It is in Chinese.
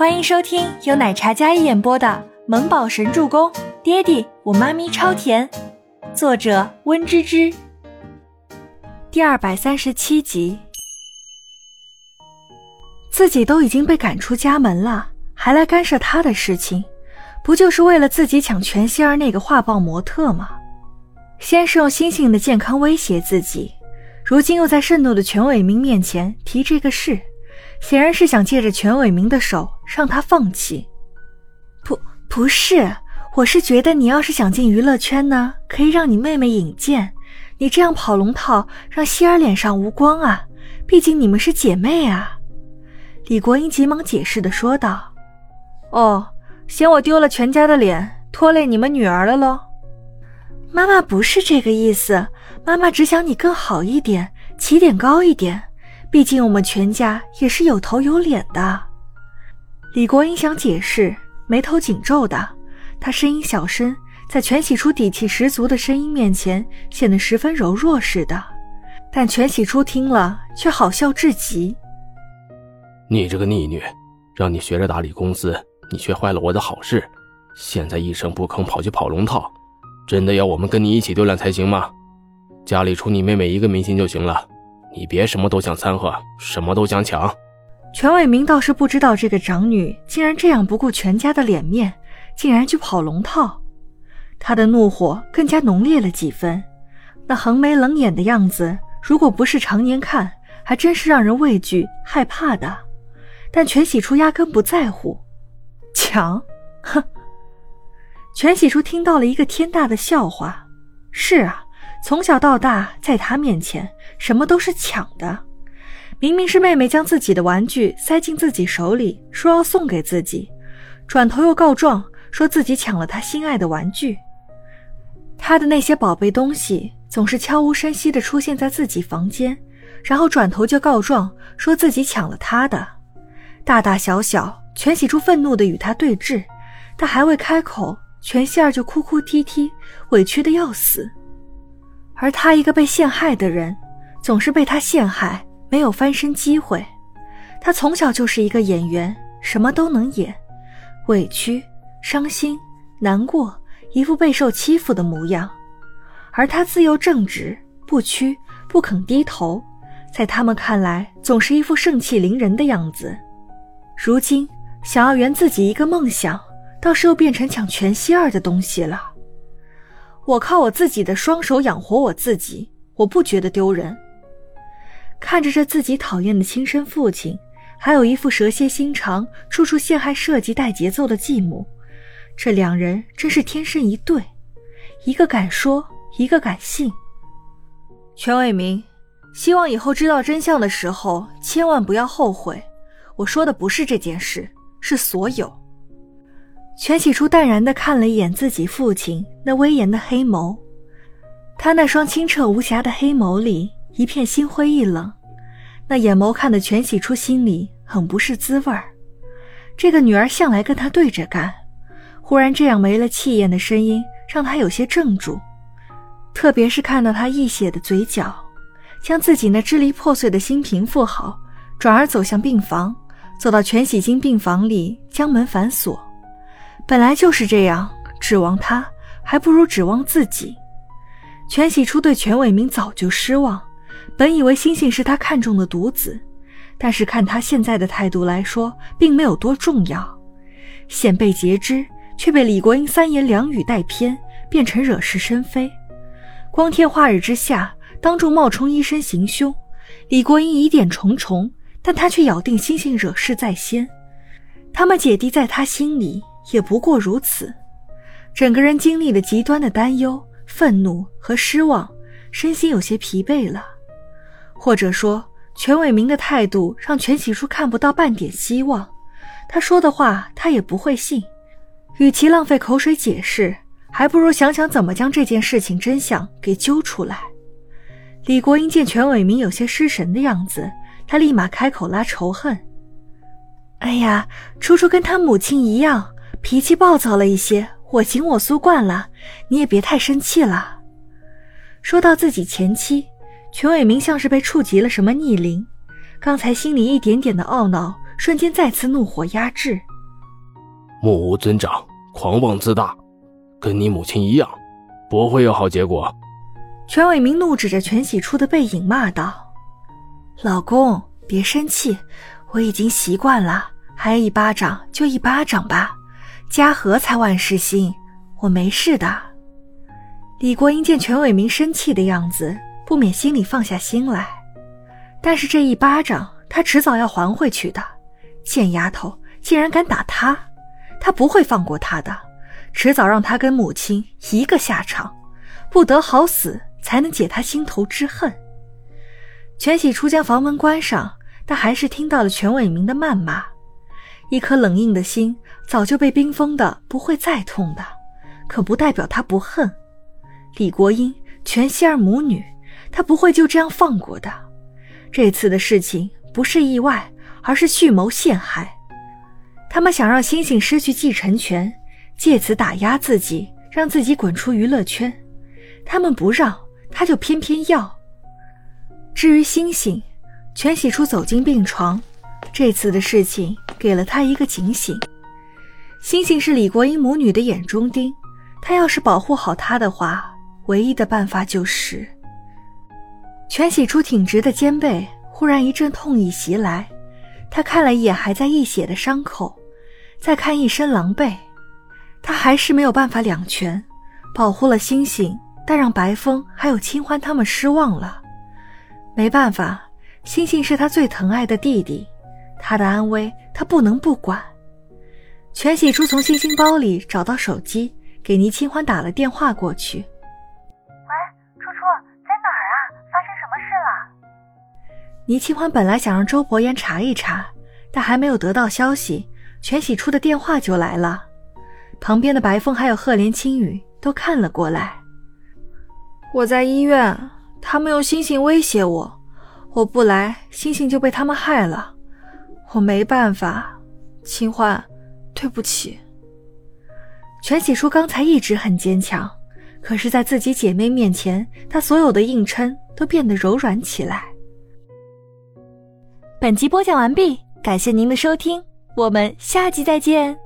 欢迎收听由奶茶嘉一演播的《萌宝神助攻》，爹地我妈咪超甜，作者温芝芝。第二百三十七集，自己都已经被赶出家门了，还来干涉他的事情，不就是为了自己抢全希儿那个画报模特吗？先是用星星的健康威胁自己，如今又在盛怒的全伟明面前提这个事。显然是想借着全伟明的手让他放弃。不，不是，我是觉得你要是想进娱乐圈呢，可以让你妹妹引荐。你这样跑龙套，让希儿脸上无光啊！毕竟你们是姐妹啊。李国英急忙解释的说道：“哦，嫌我丢了全家的脸，拖累你们女儿了喽？”妈妈不是这个意思，妈妈只想你更好一点，起点高一点。毕竟我们全家也是有头有脸的。李国英想解释，眉头紧皱的，他声音小声，在全喜初底气十足的声音面前显得十分柔弱似的。但全喜初听了却好笑至极。你这个逆女，让你学着打理公司，你却坏了我的好事。现在一声不吭跑去跑龙套，真的要我们跟你一起丢脸才行吗？家里除你妹妹一个明星就行了。你别什么都想掺和，什么都想抢。全伟明倒是不知道这个长女竟然这样不顾全家的脸面，竟然去跑龙套，他的怒火更加浓烈了几分。那横眉冷眼的样子，如果不是常年看，还真是让人畏惧害怕的。但全喜初压根不在乎，抢，哼！全喜初听到了一个天大的笑话。是啊。从小到大，在他面前，什么都是抢的。明明是妹妹将自己的玩具塞进自己手里，说要送给自己，转头又告状，说自己抢了他心爱的玩具。他的那些宝贝东西总是悄无声息地出现在自己房间，然后转头就告状，说自己抢了他的。大大小小，全喜珠愤怒地与他对峙，他还未开口，全希儿就哭哭啼啼，委屈的要死。而他一个被陷害的人，总是被他陷害，没有翻身机会。他从小就是一个演员，什么都能演，委屈、伤心、难过，一副备受欺负的模样。而他自幼正直，不屈，不肯低头，在他们看来，总是一副盛气凌人的样子。如今想要圆自己一个梦想，倒是又变成抢全息儿的东西了。我靠我自己的双手养活我自己，我不觉得丢人。看着这自己讨厌的亲生父亲，还有一副蛇蝎心肠、处处陷害、设计带节奏的继母，这两人真是天生一对，一个敢说，一个敢信。全伟明，希望以后知道真相的时候，千万不要后悔。我说的不是这件事，是所有。全喜初淡然地看了一眼自己父亲那威严的黑眸，他那双清澈无瑕的黑眸里一片心灰意冷，那眼眸看得全喜初心里很不是滋味儿。这个女儿向来跟他对着干，忽然这样没了气焰的声音让他有些怔住，特别是看到他溢血的嘴角，将自己那支离破碎的心平复好，转而走向病房，走到全喜金病房里，将门反锁。本来就是这样，指望他还不如指望自己。全喜初对全伟明早就失望，本以为星星是他看中的独子，但是看他现在的态度来说，并没有多重要。现被截肢，却被李国英三言两语带偏，变成惹是生非。光天化日之下，当众冒充医生行凶，李国英疑点重重，但他却咬定星星惹事在先。他们姐弟在他心里。也不过如此，整个人经历了极端的担忧、愤怒和失望，身心有些疲惫了。或者说，全伟明的态度让全喜初看不到半点希望。他说的话，他也不会信。与其浪费口水解释，还不如想想怎么将这件事情真相给揪出来。李国英见全伟明有些失神的样子，他立马开口拉仇恨：“哎呀，初初跟他母亲一样。”脾气暴躁了一些，我行我素惯了，你也别太生气了。说到自己前妻，全伟明像是被触及了什么逆鳞，刚才心里一点点的懊恼，瞬间再次怒火压制，目无尊长，狂妄自大，跟你母亲一样，不会有好结果。全伟明怒指着全喜初的背影骂道：“老公，别生气，我已经习惯了，挨一巴掌就一巴掌吧，家和才万事兴，我没事的。”李国英见全伟明生气的样子，不免心里放下心来，但是这一巴掌他迟早要还回去的。贱丫头竟然敢打他，他不会放过她的，迟早让他跟母亲一个下场，不得好死，才能解他心头之恨。全喜初将房门关上，但还是听到了全伟明的谩骂。一颗冷硬的心早就被冰封的不会再痛的，可不代表他不恨李国英、全希儿母女，他不会就这样放过的。这次的事情不是意外。而是蓄谋陷害，他们想让星星失去继承权，借此打压自己，让自己滚出娱乐圈。他们不让，他就偏偏要。至于星星，全喜初走进病床，这次的事情给了他一个警醒。星星是李国英母女的眼中钉，他要是保护好她的话，唯一的办法就是……全喜初挺直的肩背，忽然一阵痛意袭来。他看了一眼还在溢血的伤口，再看一身狼狈，他还是没有办法两全，保护了星星，但让白风还有清欢他们失望了。没办法，星星是他最疼爱的弟弟，他的安危他不能不管。全喜初从星星包里找到手机，给倪清欢打了电话过去。喂，初初在哪儿啊？发生什么事了？倪清欢本来想让周伯言查一查，但还没有得到消息，全喜初的电话就来了。旁边的白风还有赫连青雨都看了过来。我在医院，他们用星星威胁我，我不来，星星就被他们害了。我没办法，清欢，对不起。全喜初刚才一直很坚强，可是，在自己姐妹面前，她所有的硬撑都变得柔软起来。本集播讲完毕，感谢您的收听，我们下集再见。